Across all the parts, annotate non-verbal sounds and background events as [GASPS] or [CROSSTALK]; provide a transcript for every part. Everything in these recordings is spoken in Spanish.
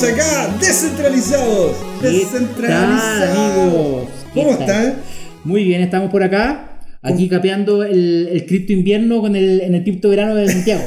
Estamos acá, descentralizados. Descentralizados. amigos? ¿Cómo están? Muy bien, estamos por acá. Aquí capeando el, el cripto invierno con el, en el cripto verano de Santiago.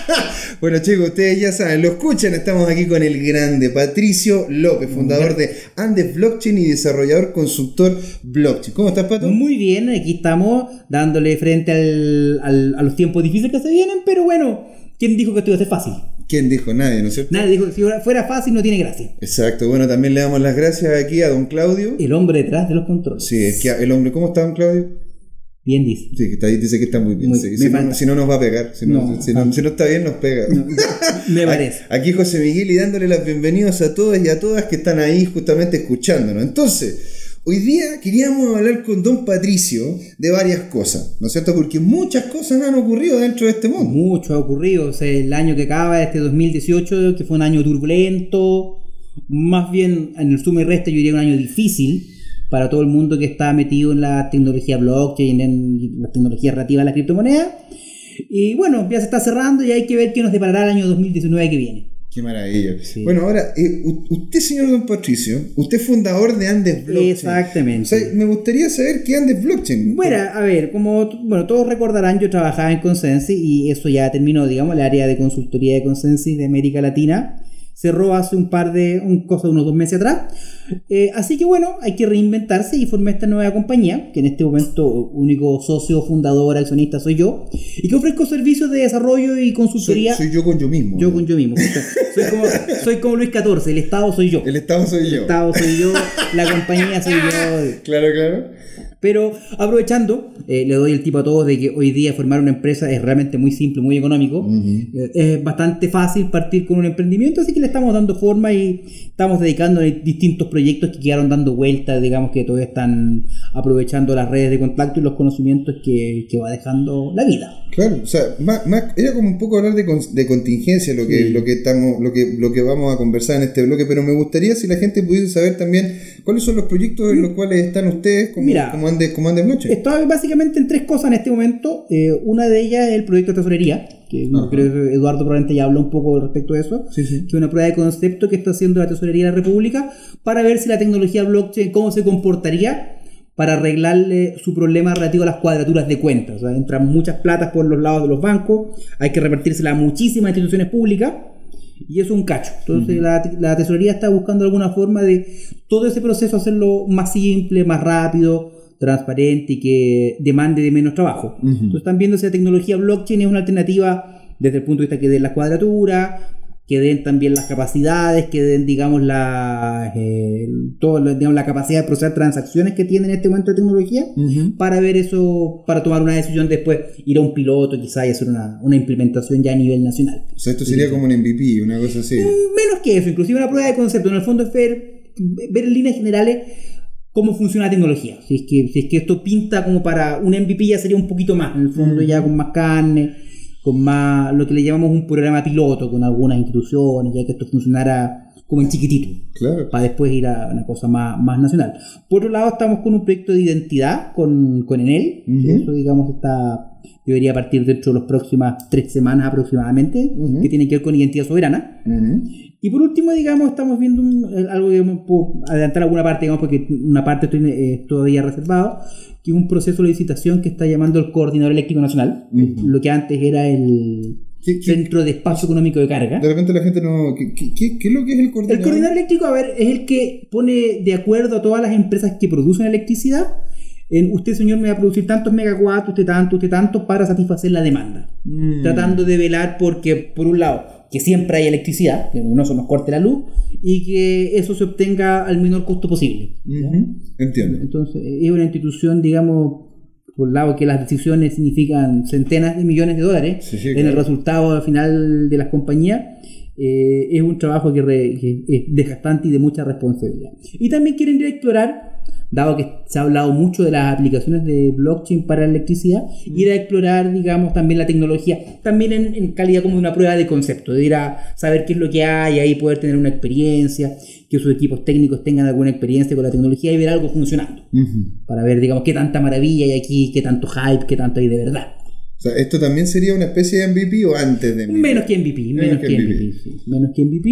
[LAUGHS] bueno chicos, ustedes ya saben, lo escuchan, estamos aquí con el grande Patricio López, fundador de Andes Blockchain y desarrollador consultor blockchain. ¿Cómo estás, Pato? Muy bien, aquí estamos dándole frente al, a los tiempos difíciles que se vienen, pero bueno, ¿quién dijo que esto iba a ser fácil? ¿Quién dijo? Nadie, ¿no es cierto? Nadie dijo que si fuera fácil no tiene gracia. Exacto. Bueno, también le damos las gracias aquí a don Claudio. El hombre detrás de los controles. Sí, es que el hombre, ¿cómo está don Claudio? Bien dice. Sí, está, dice que está muy bien. si, no, nos va a pegar. Si no, si, no, está bien, nos pega. me [LAUGHS] parece. Aquí José Miguel y dándole las bienvenidas a todos y a todas que están ahí justamente escuchándonos. Entonces, hoy día queríamos hablar con don Patricio de varias cosas, ¿no es cierto? Porque muchas cosas han ocurrido dentro de este mundo. Mucho ha ocurrido. O sea, el año que acaba, este 2018, que fue un año turbulento, más bien en el suma y resta yo diría un año difícil para todo el mundo que está metido en la tecnología blockchain, en la tecnología relativa a la criptomoneda. Y bueno, ya se está cerrando y hay que ver qué nos deparará el año 2019 que viene. Qué maravilla. Bueno, ahora, eh, usted, señor Don Patricio, usted fundador de Andes Blockchain. Exactamente. me gustaría saber qué Andes Blockchain. Bueno, a ver, como bueno, todos recordarán, yo trabajaba en Consensus y eso ya terminó, digamos, el área de consultoría de Consensus de América Latina cerró hace un par de, un, cosa, unos dos meses atrás. Eh, así que bueno, hay que reinventarse y formé esta nueva compañía, que en este momento único socio, fundador, accionista soy yo, y que ofrezco servicios de desarrollo y consultoría. Soy, yo con yo mismo. Yo con yo mismo. soy, como, soy como Luis XIV, el Estado soy yo. El Estado soy yo. El Estado soy yo, la compañía soy yo. [LAUGHS] Claro, claro. Pero aprovechando, eh, le doy el tipo a todos de que hoy día formar una empresa es realmente muy simple, muy económico. Eh, es bastante fácil partir con un emprendimiento, así que le estamos dando forma y estamos dedicando a distintos proyectos que quedaron dando vueltas, digamos que todavía están aprovechando las redes de contacto y los conocimientos que, que va dejando la vida. Claro, o sea, más, era como un poco hablar de, de contingencia lo que, lo que estamos, lo que, lo que vamos a conversar en este bloque, pero me gustaría si la gente pudiese saber también cuáles son los proyectos en los cuales están ustedes como, Mira, como Andes, como Estoy básicamente en tres cosas en este momento. Eh, una de ellas es el proyecto de tesorería, que creo que Eduardo probablemente ya habló un poco respecto a eso, que es una prueba de concepto que está haciendo la tesorería de la República para ver si la tecnología blockchain, cómo se comportaría para arreglarle su problema relativo a las cuadraturas de cuentas. O sea, entran muchas platas por los lados de los bancos, hay que repartírsela a muchísimas instituciones públicas y es un cacho. Entonces la, tesorería está buscando alguna forma de todo ese proceso hacerlo más simple, más rápido, transparente y que demande de menos trabajo. Entonces están viendo si la tecnología blockchain es una alternativa desde el punto de vista que de la cuadratura, que den también las capacidades, que den, digamos, la, eh, todo, digamos, la capacidad de procesar transacciones que tiene en este momento de tecnología, para ver eso, para tomar una decisión después, ir a un piloto quizá y hacer una, una implementación ya a nivel nacional. O sea, esto sería como un MVP, una cosa así. Mm, menos que eso, inclusive una prueba de concepto. En el fondo es ver, ver en líneas generales cómo funciona la tecnología. Si es, que, si es que esto pinta como para un MVP ya sería un poquito más, en el fondo ya con más carne con más, lo que le llamamos un programa piloto con algunas instituciones, ya que esto funcionara como en chiquitito, para después ir a una cosa más, más nacional. Por otro lado, estamos con un proyecto de identidad con, con Enel, eso digamos está, debería partir dentro de las próximas tres semanas aproximadamente, que tiene que ver con identidad soberana. Y por último, digamos, estamos viendo algo, digamos, puedo adelantar alguna parte, digamos, porque una parte estoy eh, todavía reservado, que es un proceso de licitación que está llamando el Coordinador Eléctrico Nacional, lo que antes era el Centro de Espacio Económico de Carga. De repente la gente no... ¿Qué, qué, es lo que es el coordinador? El coordinador eléctrico, a ver, es el que pone de acuerdo a todas las empresas que producen electricidad en usted señor me va a producir tantos megawatts, usted tanto, usted tanto, para satisfacer la demanda. Mm. Tratando de velar porque, por un lado, que siempre hay electricidad, que no se nos corte la luz, y que eso se obtenga al menor costo posible. Entiendo. Entonces, es una institución, digamos, por un lado que las decisiones significan centenas de millones de dólares en el resultado final de las compañías, eh, es un trabajo que, que, es desgastante y de mucha responsabilidad. Y también quieren explorar dado que se ha hablado mucho de las aplicaciones de blockchain para la electricidad, ir a explorar, digamos, también la tecnología, también en, calidad como una prueba de concepto, de ir a saber qué es lo que hay, y ahí poder tener una experiencia, que sus equipos técnicos tengan alguna experiencia con la tecnología y ver algo funcionando, para ver, digamos, qué tanta maravilla hay aquí, qué tanto hype, qué tanto hay de verdad. O sea, ¿esto también sería una especie de MVP o antes de MVP? Menos que MVP, menos, que, MVP, sí, menos que MVP.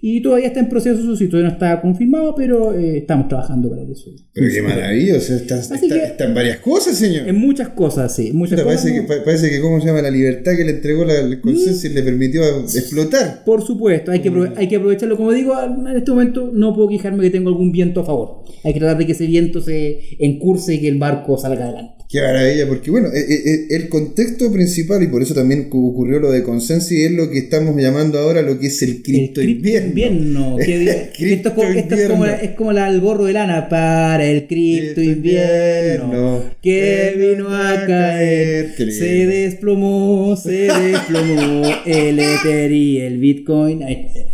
Y todavía está en proceso, eso sí, todavía no está confirmado, pero eh, estamos trabajando para eso. Pero qué maravilloso, está, está, que- está en varias cosas, señor. En muchas cosas, sí. Muchas cosas. parece, que, parece que, ¿cómo se llama? La libertad que le entregó la, el consenso y le permitió explotar. Por supuesto, hay que, aprove- hay que aprovecharlo. Como digo, en este momento no puedo quejarme que tengo algún viento a favor. Hay que tratar de que ese viento se encurse y que el barco salga adelante. Qué maravilla, porque bueno, eh, eh, eh, el contexto principal, y por eso también cu- ocurrió lo de Consensi, es lo que estamos llamando ahora lo que es el cripto invierno. invierno. [LAUGHS] que diga- esto es como, esto es como, la- es como la- el gorro de lana para el cripto invierno invierno, que vino a caer. Se desplomó, se desplomó el Ether y el Bitcoin.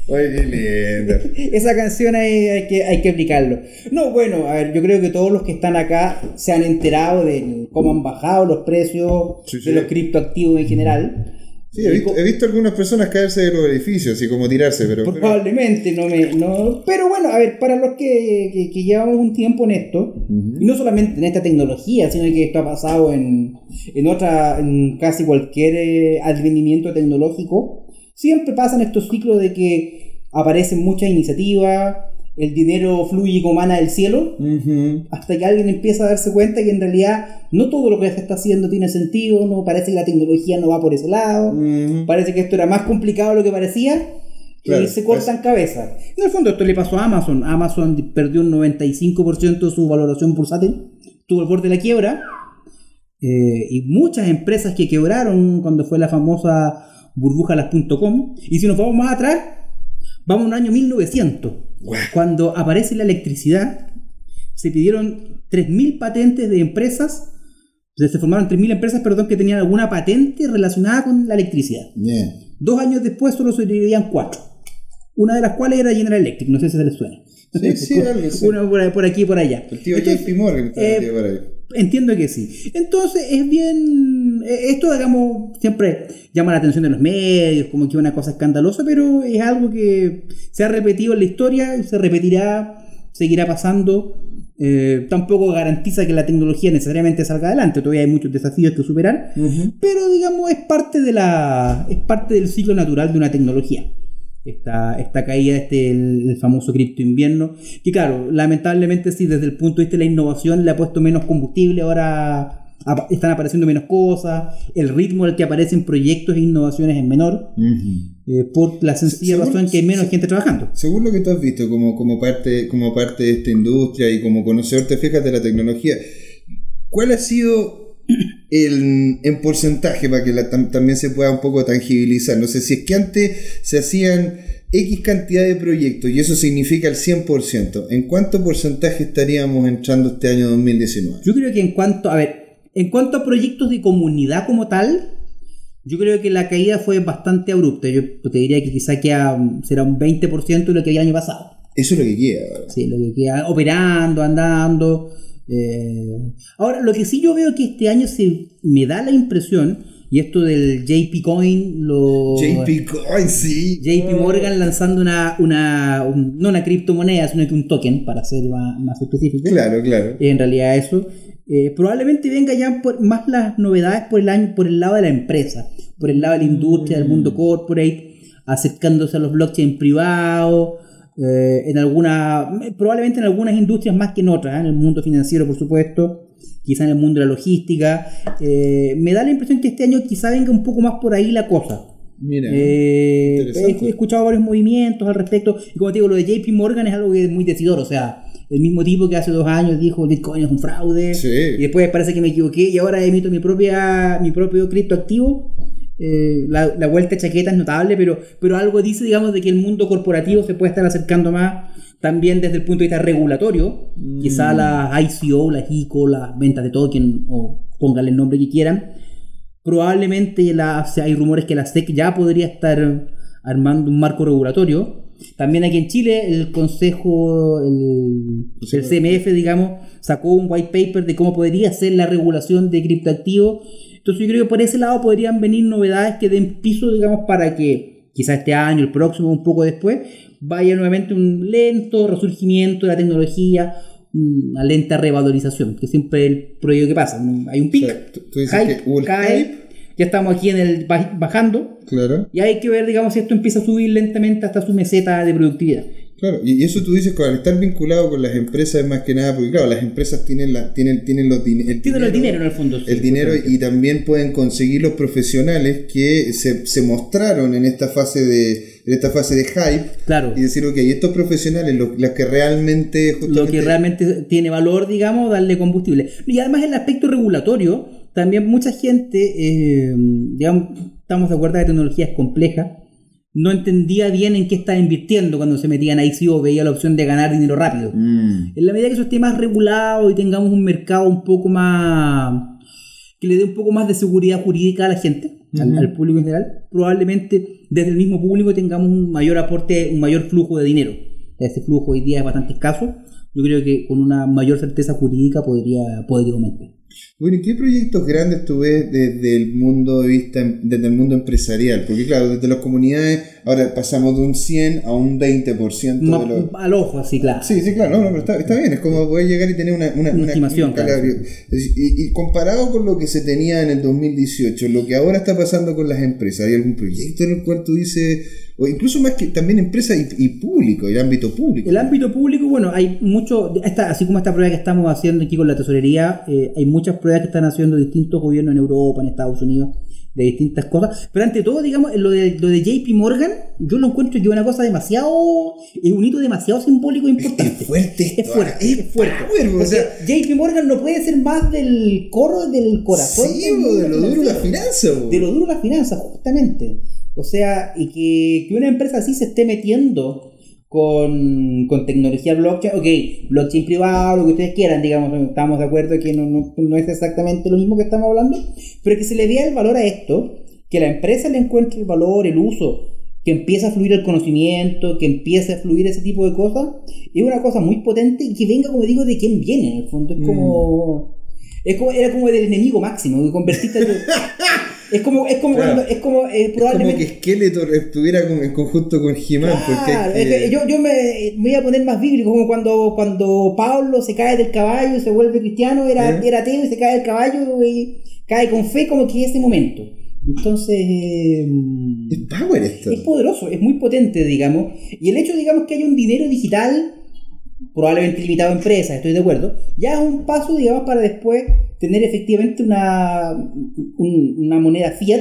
Ay, qué lindo. Esa canción hay, hay que, hay que aplicarlo. No, bueno, a ver, yo creo que todos los que están acá se han enterado de cómo han bajado los precios Sí, sí. de los criptoactivos en general. Sí, he visto, he visto algunas personas caerse de los edificios, así como tirarse, pero... pero- Probablemente no me. No, pero bueno, a ver, para los que, que- que llevamos un tiempo en esto, y no solamente en esta tecnología, sino que esto ha pasado en, en otra, en casi cualquier eh, advenimiento tecnológico, siempre pasan estos ciclos de que aparecen muchas iniciativas, el dinero fluye como mana del cielo, hasta que alguien empieza a darse cuenta que en realidad no todo lo que se está haciendo tiene sentido, no parece que la tecnología no va por ese lado. Parece que esto era más complicado de lo que parecía. Claro, y se cortan cabezas. En el fondo, esto le pasó a Amazon. Amazon perdió un 95% de su valoración bursátil. Tuvo el borde de la quiebra. Eh, y muchas empresas que quebraron cuando fue la famosa burbujalas.com. Y si nos vamos más atrás, vamos a un año 1900. Cuando aparece la electricidad, se pidieron 3.000 patentes de empresas. Se formaron 3.000 empresas, perdón, que tenían alguna patente relacionada con la electricidad. Yeah. Dos años después solo sobrevivían cuatro. Una de las cuales era General Electric, no sé si se les suena. Sí, sí, [LAUGHS] algo, sí. Una por, por aquí y por allá. El tío Entonces, JP Morgan está eh, por ahí. Entiendo que sí. Entonces es bien... eh, Esto, digamos, siempre llama la atención de los medios, como que es una cosa escandalosa, pero es algo que se ha repetido en la historia, se repetirá, seguirá pasando. Eh, tampoco garantiza que la tecnología necesariamente salga adelante, todavía hay muchos desafíos que superar, pero digamos es parte de la es parte del ciclo natural de una tecnología esta, esta caída este el, el famoso cripto invierno que claro lamentablemente sí desde el punto de vista de la innovación le ha puesto menos combustible ahora están apareciendo menos cosas el ritmo al que aparecen proyectos e innovaciones es menor eh, por la sencilla Según- razón que hay menos gente trabajando. Según lo que tú has visto como, como, parte, como parte de esta industria y como conocedor, te fijas de la tecnología, ¿cuál ha sido el, en porcentaje para que la- tam- también se pueda un poco tangibilizar? No sé si es que antes se hacían X cantidad de proyectos y eso significa el 100%. ¿En cuánto porcentaje estaríamos entrando este año 2019? Yo creo que en cuanto, a ver, en cuanto a proyectos de comunidad como tal, yo creo que la caída fue bastante abrupta. Yo te diría que quizá queda, un- será un 20% de lo que había el año pasado. Eso es lo que queda. ahora. Sí, lo que queda operando, andando. Eh. Ahora, lo que sí yo veo que este año se me da la impresión, y esto del JP Coin, lo... JP Coin, sí. JP Morgan lanzando una, una un- no una criptomoneda, sino que un token, para ser más, más específico Claro, claro. en realidad eso. Eh, probablemente venga ya por, más las novedades por el, año, por el lado de la empresa, por el lado de la industria, del mundo corporate, acercándose a los blockchain privados, eh, en alguna, probablemente en algunas industrias más que en otras, ¿eh? en el mundo financiero por supuesto, quizá en el mundo de la logística. Eh, me da la impresión que este año quizá venga un poco más por ahí la cosa. Mira. Eh, he escuchado varios movimientos al respecto. Y como te digo, lo de JP Morgan es algo que es muy decidor. O sea, el mismo tipo que hace dos años dijo Bitcoin es un fraude. Sí. Y después parece que me equivoqué y ahora emito mi propia mi propio criptoactivo. Eh, la, la vuelta de chaqueta es notable, pero, pero algo dice, digamos, de que el mundo corporativo se puede estar acercando más también desde el punto de vista regulatorio. Quizá las ICO, las ICO, las ventas de token, o pónganle el nombre que quieran, probablemente la, o sea, hay rumores que la SEC ya podría estar armando un marco regulatorio. También aquí en Chile el Consejo, el, el CMF, digamos, sacó un white paper de cómo podría ser la regulación de criptoactivos. Entonces yo creo que por ese lado podrían venir novedades que den piso, digamos, para que quizá este año, el próximo, un poco después, vaya nuevamente un lento resurgimiento de la tecnología, una lenta revalorización, que siempre es el proyecto que pasa. Hay un pic, O sea, tú- tú dices hype, que hubo el cae, hype. Ya estamos aquí en el baj- bajando, Claro. y hay que ver, digamos, si esto empieza a subir lentamente hasta su meseta de productividad. Claro, y eso tú dices, al estar vinculado con las empresas es más que nada, porque claro, las empresas tienen la, tienen, tienen los din- el Tienen el dinero en el fondo. sí, el dinero y también pueden conseguir los profesionales que se, se mostraron en esta fase de en esta fase de hype Claro. y decir, ok, estos profesionales, los, los que realmente lo que realmente tiene valor, digamos, darle combustible. Y además el aspecto regulatorio, también mucha gente, eh, digamos, estamos de acuerdo que la tecnología es compleja, no entendía bien en qué estaba invirtiendo cuando se metían ahí sí o veía la opción de ganar dinero rápido. Mm, En la medida que eso esté más regulado y tengamos un mercado un poco más... que le dé un poco más de seguridad jurídica a la gente, al- al, público en general, probablemente desde el mismo público tengamos un mayor aporte, un mayor flujo de dinero. Ese flujo hoy día es bastante escaso. Yo creo que con una mayor certeza jurídica podría, podría aumentar. Bueno, ¿y qué proyectos grandes tú ves desde el mundo de vista, desde el mundo empresarial? Porque claro, desde las comunidades, ahora pasamos de un 100 a un 20% de Ma- los... Al ojo, así, claro. Sí, sí, claro, no, no, pero está, está bien, es como poder llegar y tener una, una, Una estimación, un claro. Y, y comparado con lo que se tenía en el 2018, lo que ahora está pasando con las empresas, ¿hay algún proyecto en el cual tú dices, o incluso más que también empresas y, y público, el ámbito público? El ámbito público, bueno, hay mucho, esta, así como esta prueba que estamos haciendo aquí con la tesorería, eh, hay muchas pruebas que están haciendo distintos gobiernos en Europa, en Estados Unidos, de distintas cosas. Pero ante todo, digamos, lo de, lo de JP Morgan, yo lo encuentro yo una cosa demasiado, es un hito demasiado simbólico e importante. Es fuerte esto, Es fuerte, es fuerte. power, o sea, JP Morgan no puede ser más del coro del corazón. sí, del de lo duro la finanza. bo. de lo duro de las finanzas, justamente. O sea, y que, que una empresa así se esté metiendo con, con tecnología blockchain, ok, blockchain privado, lo que ustedes quieran, digamos, estamos de acuerdo que no, no, no es exactamente lo mismo que estamos hablando, pero que se le vea el valor a esto, que la empresa le encuentre el valor, el uso, que empiece a fluir el conocimiento, que empiece a fluir ese tipo de cosas, es una cosa muy potente y que venga, como digo, de quién viene, en el fondo, es como... Es como, era como del enemigo máximo, que convertiste [LAUGHS] Es como, es como Claro. cuando, es como eh, Es como probablemente. que Skeletor estuviera con- en conjunto con He-Man. porque Claro, es es que- yo, yo me, me voy a poner más bíblico, como cuando, cuando Pablo se cae del caballo y se vuelve cristiano, era, ¿Eh? era ateo y se cae del caballo y cae con fe como que ese momento. Entonces, eh, es power esto. es poderoso, es muy potente, digamos. Y el hecho, digamos, que haya un dinero digital, probablemente limitado a empresas, estoy de acuerdo, ya es un paso, digamos, para después tener efectivamente una, un- una moneda fiat,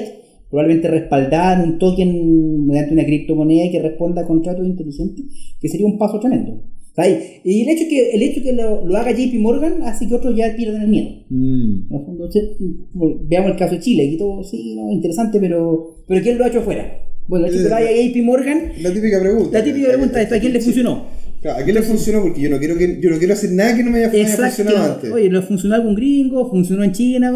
probablemente respaldada en un token mediante una criptomoneda y que responda a contratos inteligentes, que sería un paso tremendo. ¿Sabes? Y el hecho que, el hecho que lo, lo haga JP Morgan hace que otros ya pierdan el miedo. Mm. En el fondo, se- bueno, veamos el caso de Chile, aquí todo, sí, no, interesante, pero, pero ¿quién lo ha hecho afuera? Bueno, el hecho que lo haya JP Morgan, La típica pregunta. la típica pregunta es, ¿a quién le funcionó? Claro, ¿A quién le funcionó? Porque yo no quiero que yo no quiero hacer nada que no me haya, Exacto. funcionado antes. Oye, ¿lo funcionó algún gringo? ¿Funcionó en China?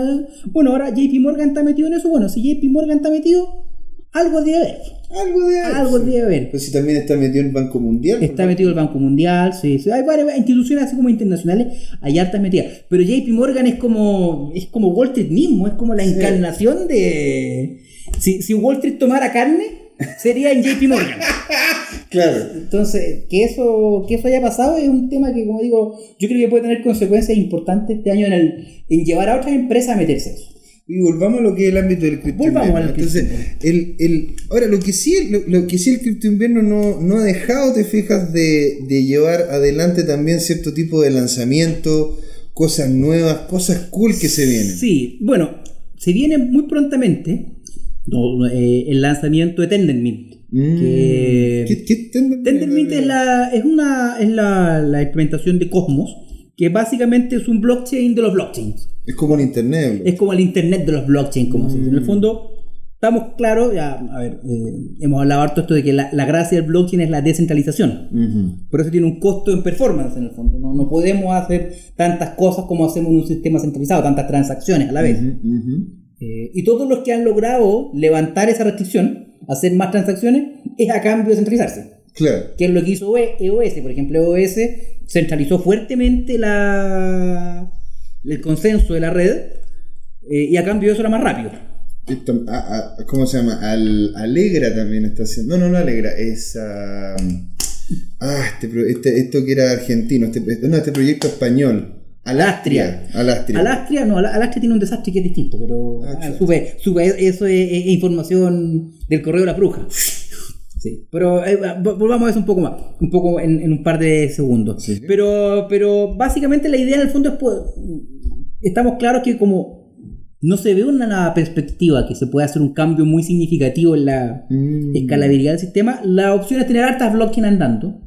Bueno, ahora JP Morgan está metido en eso. Bueno, si JP Morgan está metido, algo debe haber. Algo de Algo debe haber. Pues si también está metido en el Banco Mundial. Está metido el Banco Mundial, sí, sí. Hay varias instituciones así como internacionales, hay hartas metidas. Pero JP Morgan es como, es como Wall Street mismo, es como la Sí. encarnación de... Si, si Wall Street tomara carne, sería en JP Morgan. [LAUGHS] Claro. Entonces, que eso, que eso haya pasado es un tema que, como digo, yo creo que puede tener consecuencias importantes este año en, el, en llevar a otras empresas a meterse a eso. Y volvamos a lo que es el ámbito del cripto Volvamos al Entonces, el, el, ahora lo que sí, lo, lo que sí el cripto invierno no, no ha dejado, te fijas, de, de llevar adelante también cierto tipo de lanzamiento, cosas nuevas, cosas cool que se vienen. Sí, bueno, se viene muy prontamente no, eh, el lanzamiento de Tendermint. Mm. que- ¿Qué, qué Tendermint? Tendermint es, la, es, una, es la, la implementación de Cosmos, que básicamente es un blockchain de los blockchains. Es como en internet. Es como el internet de los blockchains, como se dice. En el fondo, estamos claros, ya, a ver, eh, hemos hablado harto esto de que la, la gracia del blockchain es la descentralización. Por eso tiene un costo en performance en el fondo. No, no podemos hacer tantas cosas como hacemos en un sistema centralizado, tantas transacciones a la vez. Eh, y todos los que han logrado levantar esa restricción, hacer más transacciones, es a cambio de centralizarse. Claro. Que es lo que hizo E- EOS. Por ejemplo, EOS centralizó fuertemente la, el consenso de la red eh, y a cambio de eso era más rápido. Esto, a- a- ¿Cómo se llama? Al, Alegra también está haciendo. No, no, no Alegra, es. ah, ah, este, este- esto que era argentino. Este- no, este proyecto español. Alastria. Alastria. Alastria, no, Al- Alastria tiene un desastre que es distinto, pero Ah, sube, sube, eso es, es información del correo de la bruja. Sí, pero eh, vo- volvamos a eso un poco más, un poco en, en un par de segundos. Sí. Pero, pero básicamente la idea en el fondo es, pues, estamos claros que como no se ve una perspectiva que se pueda hacer un cambio muy significativo en la Mm. escalabilidad del sistema, la opción es tener hartas blockchain andando.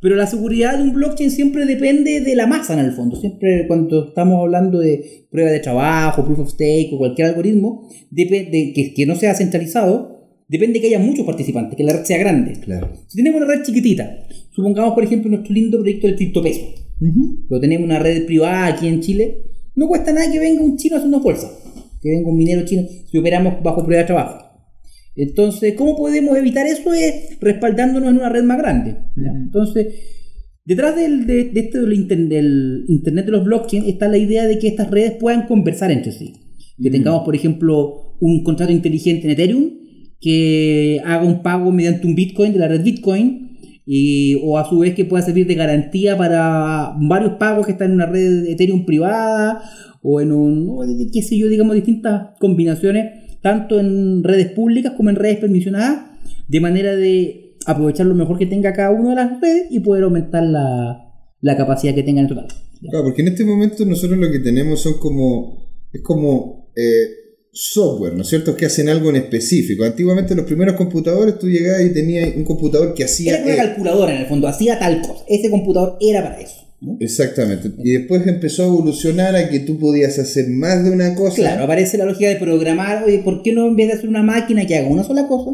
Pero la seguridad de un blockchain siempre depende de la masa en el fondo. Siempre cuando estamos hablando de prueba de trabajo, proof of stake o cualquier algoritmo depende que, que no sea centralizado, depende que haya muchos participantes, que la red sea grande. Claro. Si tenemos una red chiquitita, supongamos por ejemplo nuestro lindo proyecto del criptopeso, Ujú. pero tenemos una red privada aquí en Chile, no cuesta nada que venga un chino a hacernos bolsa, que venga un minero chino si operamos bajo prueba de trabajo. Entonces, ¿cómo podemos evitar eso? Es respaldándonos en una red más grande. Entonces, detrás del, de, de este, del, inter- del Internet de los blockchain está la idea de que estas redes puedan conversar entre sí. Que Mm. tengamos, por ejemplo, un contrato inteligente en Ethereum que haga un pago mediante un Bitcoin de la red Bitcoin y, o a su vez que pueda servir de garantía para varios pagos que están en una red Ethereum privada o en un, o qué sé yo, digamos, distintas combinaciones, tanto en redes públicas como en redes permisionadas, de manera de aprovechar lo mejor que tenga cada una de las redes y poder aumentar la, la capacidad que tengan en total. Claro, porque en este momento nosotros lo que tenemos son como. Es como. eh, software, ¿no es cierto? Que hacen algo en específico. Antiguamente los primeros computadores tú llegabas y tenías un computador que hacía. Era una eh, calculadora en el fondo, hacía tal cosa. Ese computador era para eso. ¿no? Exactamente. Y después empezó a evolucionar a que tú podías hacer más de una cosa. Claro, aparece la lógica de programar, oye, ¿por qué no en vez de hacer una máquina que haga una sola cosa,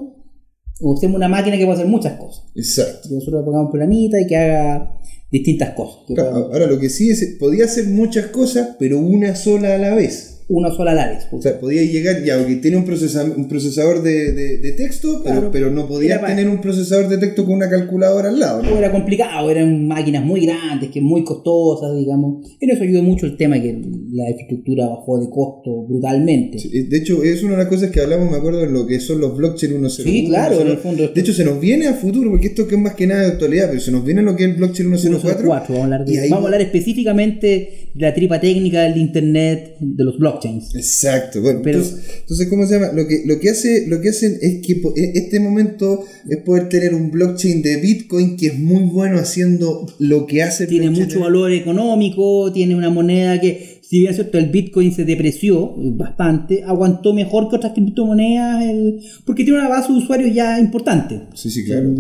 usemos una máquina que pueda hacer muchas cosas? Exacto. Que nosotros le pongamos un programita y que haga distintas cosas. Claro, Ahora lo que sí es, podía hacer muchas cosas, pero una sola a la vez. Una sola a la vez. O sea, podía llegar, ya, que tiene un, procesa- un procesador de, de- de texto, pero, Claro. pero no podía tener un procesador de texto con una calculadora al lado. era complicado, eran máquinas muy grandes, que muy costosas, digamos. En eso ayudó mucho el tema que la infraestructura bajó de costo brutalmente. Sí, De hecho, es una de las cosas que hablamos, me acuerdo, en lo que son los blockchain 1.0. Sí, claro, en el fondo. De hecho, se nos viene a futuro, porque esto que es más que nada de actualidad, pero se nos viene lo que es el blockchain 104. 104, vamos a hablar, de- y ahí- vamos a hablar específicamente de la tripa técnica del internet de los blockchains. Exacto, bueno, Pero- entonces, entonces, ¿cómo se llama? Lo que, lo que hace, lo que hacen es que e- este momento es poder tener un blockchain de Bitcoin que es muy bueno haciendo lo que hace Tiene blockchain mucho valor económico, tiene una moneda que, si bien es cierto, el Bitcoin se depreció bastante, aguantó mejor que otras criptomonedas, el- porque tiene una base de usuarios ya importante. Sí, sí, claro.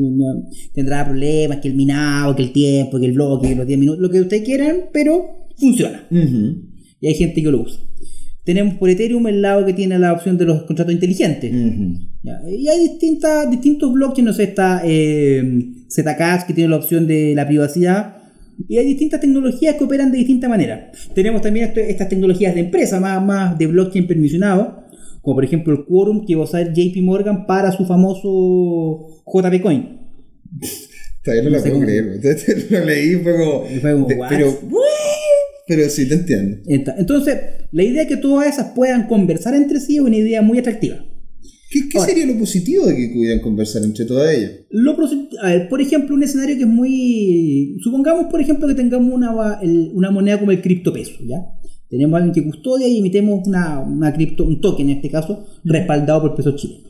Tendrá problemas que el minado, que el tiempo, que el bloque, que los 10 minutos, lo que ustedes quieran, pero funciona. Y hay gente que lo usa. Tenemos por Ethereum el lado que tiene la opción de los contratos inteligentes. Ya, Y hay distintas, distintos blockchains, no sé, está eh, Zcash que tiene la opción de la privacidad. Y hay distintas tecnologías que operan de distinta manera. Tenemos también esto- estas tecnologías de empresa, más, más de blockchain permisionado, como por ejemplo el Quorum que va a usar JP Morgan para su famoso JP Coin. Todavía no sé puedo cómo. creer. [LAUGHS] Lo leí fue como. Fue como, de- "What?". Pero, sí, te entiendo. Entonces, la idea de que todas esas puedan conversar entre sí es una idea muy atractiva. ¿Qué, qué Ahora. sería lo positivo de que pudieran conversar entre todas ellas? Lo a ver, por ejemplo, un escenario que es muy... Supongamos, por ejemplo, que tengamos una, el- una moneda como el criptopeso, ¿ya? Tenemos a alguien que custodia y emitemos una, una cripto, un token en este caso, respaldado por peso chileno.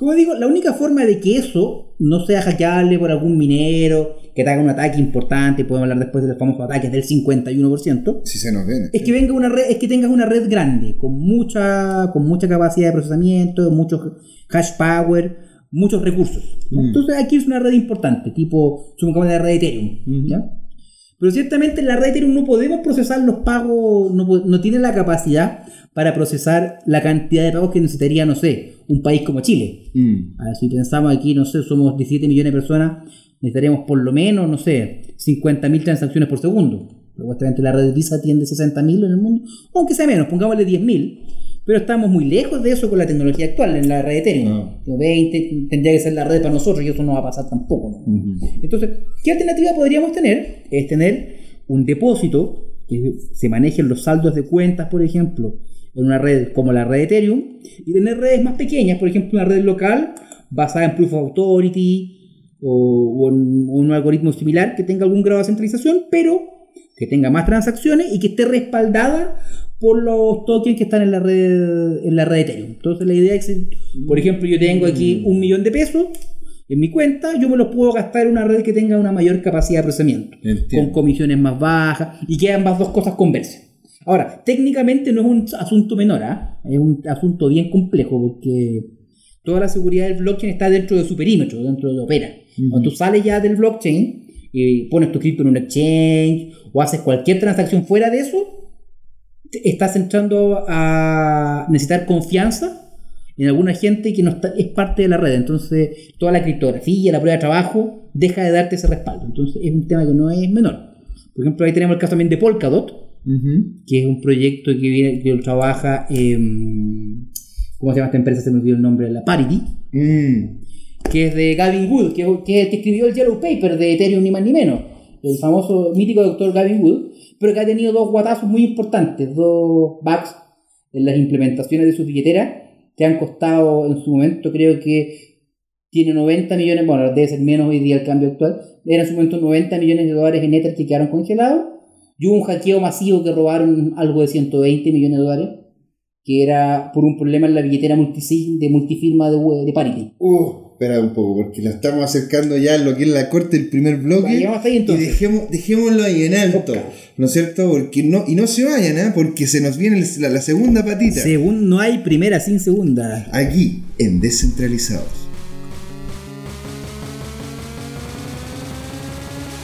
Como digo, la única forma de que eso no sea hackeable por algún minero, que te haga un ataque importante, podemos hablar después de los famosos ataques del 51%, Si se nos ven. es que venga una red, es que tengas una red grande, con mucha, con mucha capacidad de procesamiento, mucho hash power, muchos recursos. Mm. Entonces aquí es una red importante, tipo, supongamos la red de Ethereum, ¿ya? Pero ciertamente en la red no podemos procesar los pagos, no, no tiene la capacidad para procesar la cantidad de pagos que necesitaría, no sé, un país como Chile. Mm. Si pensamos aquí, no sé, somos 17 millones de personas, necesitaríamos por lo menos, no sé, 50.000 transacciones por segundo. Supuestamente la red Visa atiende 60.000 en el mundo, aunque sea menos, pongámosle 10.000. Pero estamos muy lejos de eso con la tecnología actual en la red Ethereum. Ah. 20 tendría que ser la red para nosotros y eso no va a pasar tampoco. ¿no? Entonces, ¿qué alternativa podríamos tener? Es tener un depósito que se manejen los saldos de cuentas, por ejemplo, en una red como la red Ethereum, y tener redes más pequeñas, por ejemplo, una red local basada en Proof of Authority o, o en- o un algoritmo similar que tenga algún grado de centralización, pero que tenga más transacciones y que esté respaldada por los tokens que están en la red en la red Ethereum. Entonces la idea es que, por ejemplo, yo tengo aquí un millón de pesos en mi cuenta, yo me los puedo gastar en una red que tenga una mayor capacidad de procesamiento, Entiendo. con comisiones más bajas y que ambas dos cosas conversen. Ahora, técnicamente no es un asunto menor, ¿ah? es un asunto bien complejo porque toda la seguridad del blockchain está dentro de su perímetro, dentro de Opera. Cuando tú sales ya del blockchain y pones tu cripto en un exchange o haces cualquier transacción fuera de eso, estás entrando a necesitar confianza en alguna gente que no está, es parte de la red. Entonces, toda la criptografía, la prueba de trabajo, deja de darte ese respaldo. Entonces, es un tema que no es menor. Por ejemplo, ahí tenemos el caso también de Polkadot, que es un proyecto que, viene, que trabaja, em, ¿cómo se llama esta empresa? Se me olvidó el nombre, la Parity, Mm. Que es de Gavin Wood, que, que, escribió el Yellow Paper de Ethereum ni más ni menos, el famoso mítico doctor Gavin Wood, pero que ha tenido dos guatazos muy importantes, dos bugs en las implementaciones de su billetera, que han costado en su momento, creo que tiene 90 millones, bueno, debe ser menos hoy día el cambio actual, era en su momento 90 millones de dólares en Ether que quedaron congelados, y hubo un hackeo masivo que robaron algo de 120 millones de dólares, que era por un problema en la billetera multisim de multifirma de, de Parity. Uh, espera un poco, porque la estamos acercando ya a lo que es la corte del primer bloque. Ahí y dejemos, dejémoslo ahí en alto. ¿no es cierto? Porque no, y no se vayan, ¿ah? Porque se nos viene la, la segunda patita. Según no hay primera sin segunda. Aquí, en Descentralizados.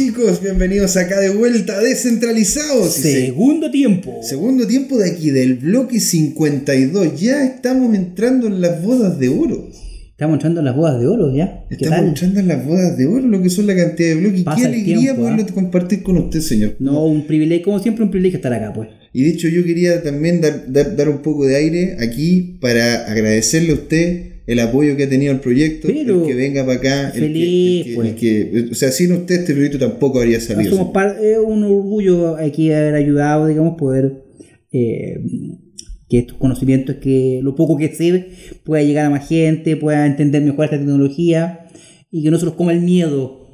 Chicos! Bienvenidos acá de vuelta a Descentralizados. Se- Segundo tiempo. Segundo tiempo de aquí, del bloque 52. Ya estamos entrando en las bodas de oro. Estamos entrando en las bodas de oro ya. ¿Qué Estamos entrando en las bodas de oro, lo que son la cantidad de bloques. Pasa Qué alegría tiempo, poderlo ¿ah? compartir con usted, señor. No, un privilegio, como siempre, un privilegio estar acá, pues. Y de hecho yo quería también dar, dar, dar un poco de aire aquí para agradecerle a usted el apoyo que ha tenido el proyecto, Pero el que venga para acá, el que- feliz, el que, pues. el que- o sea, sin usted este proyecto tampoco habría salido. es un orgullo aquí haber ayudado, digamos, poder eh, que estos conocimientos, que lo poco que sé, pueda llegar a más gente, pueda entender mejor esta tecnología y que no se los coma el miedo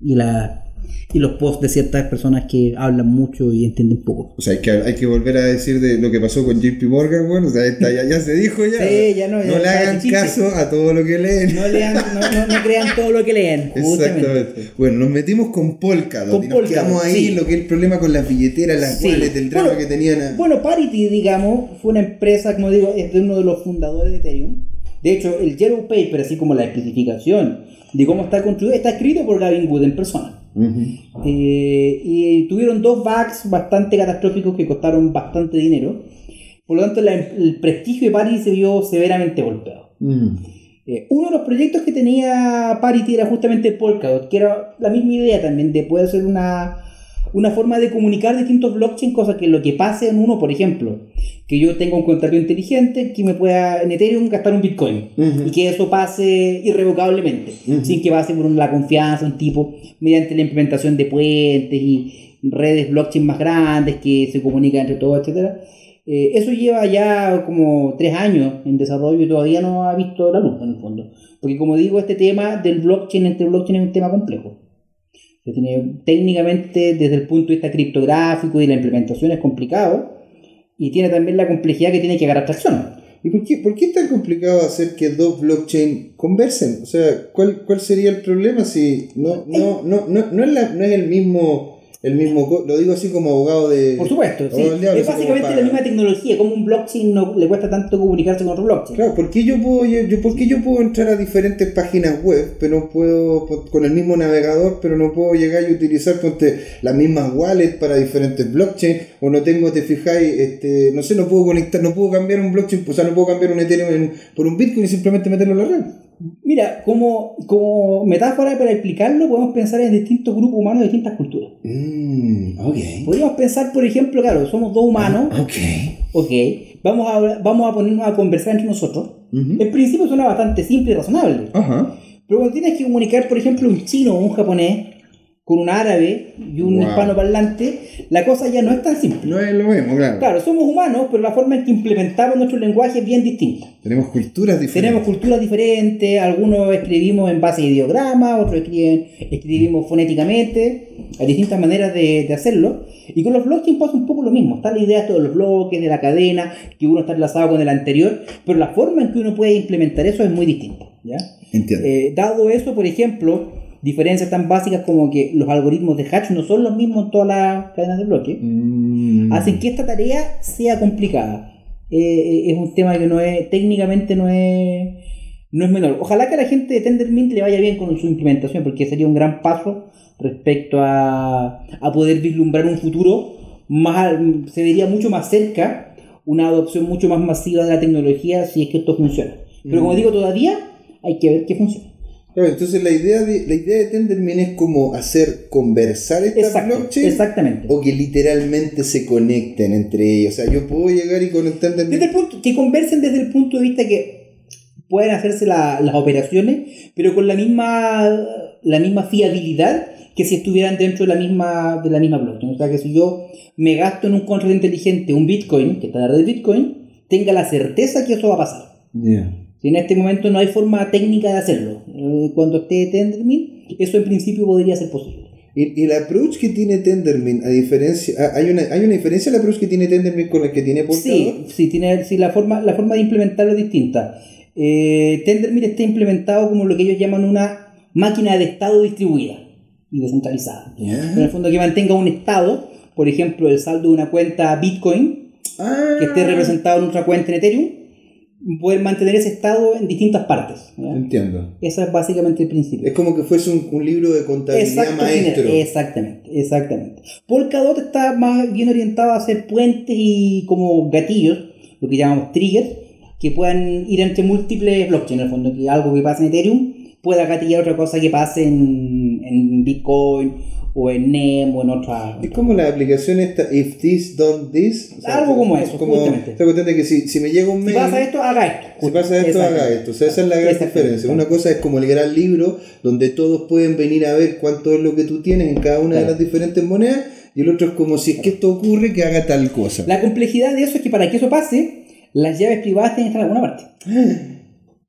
y la y los posts de ciertas personas que hablan mucho y entienden poco. O sea, hay que, hay que volver a decir de lo que pasó con JP Morgan, bueno, o sea, está- ya, ya se dijo ya. Sí, ya no, ya le hagan caso a todo lo que leen. No lean, no, no- no crean todo lo que leen, [LAUGHS] justamente. Exactamente. Bueno, nos metimos con Polkadot Con y nos Polkadot, quedamos ahí, sí. lo que es el problema con las billeteras, las Sí. wallets, el drama Bueno, que tenían. a- Bueno, Parity, digamos, fue una empresa, como digo, es de uno de los fundadores de Ethereum. De hecho, el Yellow Paper, así como la especificación de cómo está construido, está escrito por Gavin Wood en persona. Eh, y tuvieron dos bugs bastante catastróficos que costaron bastante dinero. Por lo tanto, la- el prestigio de Parity se vio severamente golpeado. Mm. Eh, uno de los proyectos que tenía Parity era justamente Polkadot, que era la misma idea también de poder ser una, una forma de comunicar distintos blockchains, cosa que lo que pase en uno, por ejemplo, que yo tenga un contrato inteligente que me pueda en Ethereum gastar un Bitcoin y que eso pase irrevocablemente, Ujú. sin que pase por la confianza, un tipo, mediante la implementación de puentes y redes blockchain más grandes que se comunican entre todos, etcétera. Eh, eso lleva ya como tres años en desarrollo y todavía no ha visto la luz en el fondo. Porque como digo, este tema del blockchain entre blockchain es un tema complejo. Se tiene, técnicamente, desde el punto de vista criptográfico y la implementación es complicado. Y tiene también la complejidad que tiene que agarrar tracción. ¿Y por qué, por qué es tan complicado hacer que dos blockchain conversen? O sea, ¿cuál, cuál sería el problema si no, no, no, no, no, es, la- no es el mismo el mismo, lo digo así como abogado de... Por supuesto, sí. diablo, Es básicamente para- la misma tecnología, como un blockchain no le cuesta tanto comunicarse con otro blockchain. Claro, ¿por qué yo puedo, yo, yo- por qué yo puedo entrar a diferentes páginas web, pero puedo, con el mismo navegador, pero no puedo llegar y utilizar ponte, las mismas wallets para diferentes blockchains, o no tengo, te fijáis, este, no sé, no puedo conectar, no puedo cambiar un blockchain, o sea, no puedo cambiar un Ethereum en- por un Bitcoin y simplemente meterlo en la red. Mira, como, como metáfora para explicarlo, podemos pensar en distintos grupos humanos de distintas culturas. Mm, ok. Podríamos pensar, por ejemplo, claro, somos dos humanos, Ok. ok, vamos a, vamos a ponernos a conversar entre nosotros. Ujú. En principio suena bastante simple y razonable. Ajá. Pero cuando tienes que comunicar, por ejemplo, un chino o un japonés con un árabe y un Wow. hispanoparlante, la cosa ya no es tan simple. No es lo mismo, claro. Claro, somos humanos, pero la forma en que implementamos nuestro lenguaje es bien distinta. Tenemos culturas diferentes. Tenemos culturas diferentes, algunos escribimos en base a ideogramas, otros escriben, escribimos fonéticamente, hay distintas maneras de, de hacerlo. Y con los blockchain pasa un poco lo mismo, está la idea de todos los bloques, de la cadena, que uno está enlazado con el anterior, pero la forma en que uno puede implementar eso es muy distinta. ¿ya? Entiendo. Eh, dado eso, por ejemplo, diferencias tan básicas como que los algoritmos de hash no son los mismos en todas las cadenas de bloques, Mm. hacen que esta tarea sea complicada. Eh, eh, es un tema que no es, técnicamente no es, no es menor. Ojalá que a la gente de Tendermint le vaya bien con su implementación, porque sería un gran paso respecto a, a poder vislumbrar un futuro más, se vería mucho más cerca una adopción mucho más masiva de la tecnología si es que esto funciona. Pero como Mm. digo, todavía hay que ver que funciona. Claro, entonces la idea de la idea de Tendermint es como hacer conversar estas Exacto, blockchains exactamente. o que literalmente se conecten entre ellos. O sea, yo puedo llegar y con el Desde el punto, que conversen desde el punto de vista que pueden hacerse la- las operaciones, pero con la misma, la misma fiabilidad que si estuvieran dentro de la misma, de la misma blockchain. O sea que si yo me gasto en un contrato inteligente un Bitcoin, que está en la red de Bitcoin, tenga la certeza que eso va a pasar. Ya. Si en este momento no hay forma técnica de hacerlo, eh, cuando esté Tendermint, eso en principio podría ser posible. Y, y el approach que tiene Tendermint, a diferencia, ah, hay una, hay una diferencia el approach que tiene Tendermint con el que tiene Polkadot. Sí, sí, tiene, sí la, forma, la forma de implementarlo es distinta. Eh, Tendermint está implementado como lo que ellos llaman una máquina de estado distribuida y descentralizada. Ya. En el fondo que mantenga un estado, por ejemplo, el saldo de una cuenta Bitcoin Ah, que esté representado en otra cuenta en Ethereum, poder mantener ese estado en distintas partes. ¿ya? Entiendo. Ese es básicamente el Es principio. como que fuese un, un libro de contabilidad maestro. Exactamente, exactamente. Polkadot está más bien orientado a hacer puentes y como gatillos, lo que llamamos triggers, que puedan ir entre múltiples blockchains, en el fondo, que algo que pase en Ethereum pueda gatillar otra cosa que pase en, en Bitcoin o en NEM o en otra... Es como la aplicación esta, if this, don't this. Algo como eso, Como, justamente. de que si, si me llega un Si mail. pasa esto, haga esto. Si pasa esto, haga esto. O sea, esa es la gran diferencia. Una cosa es como el gran libro, donde todos pueden venir a ver cuánto es lo que tú tienes en cada una de las diferentes monedas. Y el otro es como si es que esto ocurre, que haga tal cosa. La complejidad de eso es que para que eso pase, las llaves privadas tienen que estar en alguna parte. [GASPS]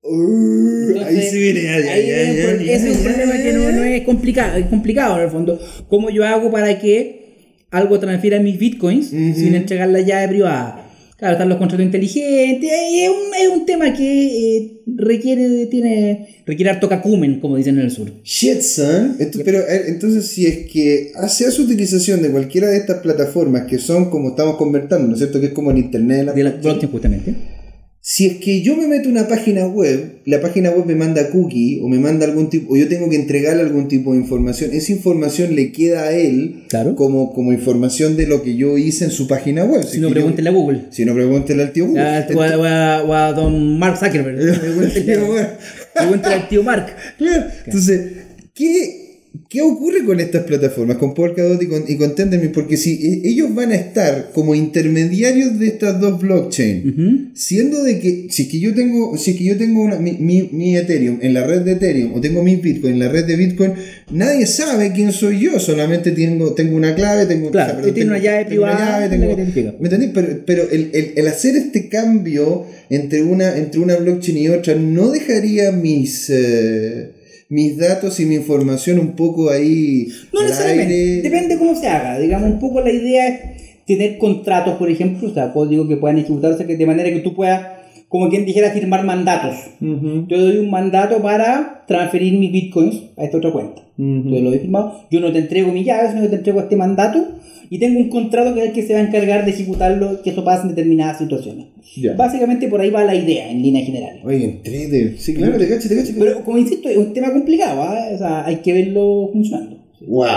Uh, ahí Entonces, se viene. ya, ya, ahí ya, un ya, ya, ese es un problema que no, no es complicado, es complicado en el fondo. ¿Cómo yo hago para que algo transfiera mis bitcoins Ujú. sin entregar la llave privada? Claro, están los contratos inteligentes, es un, es un tema que eh, requiere, tiene, requiere harto cacumen, como dicen en el sur. Shit, son. Pero eh, entonces, si es que hace su utilización de cualquiera de estas plataformas que son como estamos conversando, ¿no es cierto? Que es como el internet de la De la blockchain, justamente. Si es que yo me meto una página web, la página web me manda cookie o me manda algún tipo, o yo tengo que entregarle algún tipo de información, esa información le queda a él Claro. como, como información de lo que yo hice en su página web. Si no, pregúntenle a Google. Si no, pregúntele al tío Google. A, o a- o a- o a don Mark Zuckerberg. [LAUGHS] Pregúntenle al tío Mark. Claro. Entonces, ¿qué, ¿qué ocurre con estas plataformas, con Polkadot y con, y con Tendermint? Porque si eh, ellos van a estar como intermediarios de estas dos blockchains, Ujú. siendo de que si es que yo tengo, si es que yo tengo una- mi, mi- mi Ethereum en la red de Ethereum o tengo mi Bitcoin en la red de Bitcoin, nadie sabe quién soy yo, solamente tengo, tengo una clave, tengo, Claro, tiene una tengo- llave tengo una privada, llave, la tengo- que te identifica. ¿Me entendés? Pero, pero el, el- el hacer este cambio entre una, entre una blockchain y otra no dejaría mis, eh, mis datos y mi información un poco ahí. No al necesariamente, aire? depende cómo se haga. Digamos, un poco la idea es tener contratos, por ejemplo, o sea, código que puedan ejecutarse de manera que tú puedas como quien dijera firmar mandatos. Yo doy un mandato para transferir mis bitcoins a esta otra cuenta. Yo lo he firmado. Yo no te entrego mi llave, sino que te entrego este mandato y tengo un contrato que es el que se va a encargar de ejecutarlo, que eso pasa en determinadas situaciones. Ya. Básicamente por ahí va la idea en líneas generales. Oye, entrete. Sí, claro, te cacho, te cacho. Pero como insisto, es un tema complicado, ¿ah? o sea, hay que verlo funcionando. Wow.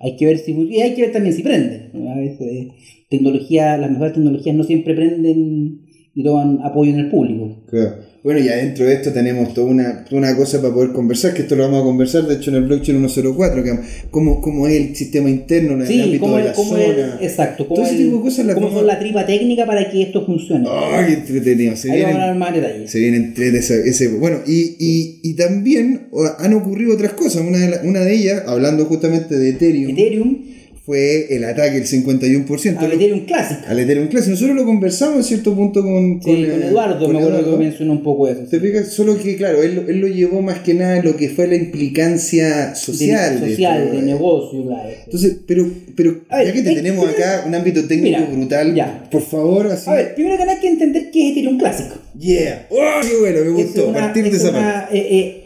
Hay que ver si y hay que ver también si prende. A veces tecnología, las mejores tecnologías no siempre prenden y toman apoyo en el público. Claro. Bueno, y adentro de esto tenemos toda una, toda una cosa para poder conversar, que esto lo vamos a conversar, de hecho, en el blockchain 104, que cómo, cómo es el sistema interno en el Sí, ámbito cómo de la cómo zona. es- exacto, cómo, Todo ese el- tipo de cosas las cómo son la tripa técnica para que esto funcione. ¡Ay, qué entretenido! Se Ahí vienen, vamos a más detalles. se viene entrete ese, ese- Bueno, y, y, y también han ocurrido otras cosas. Una de, la- una de ellas, hablando justamente de Ethereum, Ethereum, fue el ataque del 51%. al Ethereum Classic. al Ethereum Classic. Nosotros lo conversamos en cierto punto con, Sí, con, eh, Eduardo, con me acuerdo Eduardo. que mencionó un poco eso. ¿Te fijas? Solo que, claro, él, él lo llevó más que nada lo que fue la implicancia social. de, social, de esto. negocio, claro. Entonces, pero, pero ver, ya que te eh, tenemos primero- acá un ámbito técnico Mira, brutal, ya. por favor, así. A ver, primero que nada hay que entender qué es Ethereum Classic. Yeah. ¡Oh, qué bueno! Me Es gustó. una- partir de es esa una, parte. eh, eh,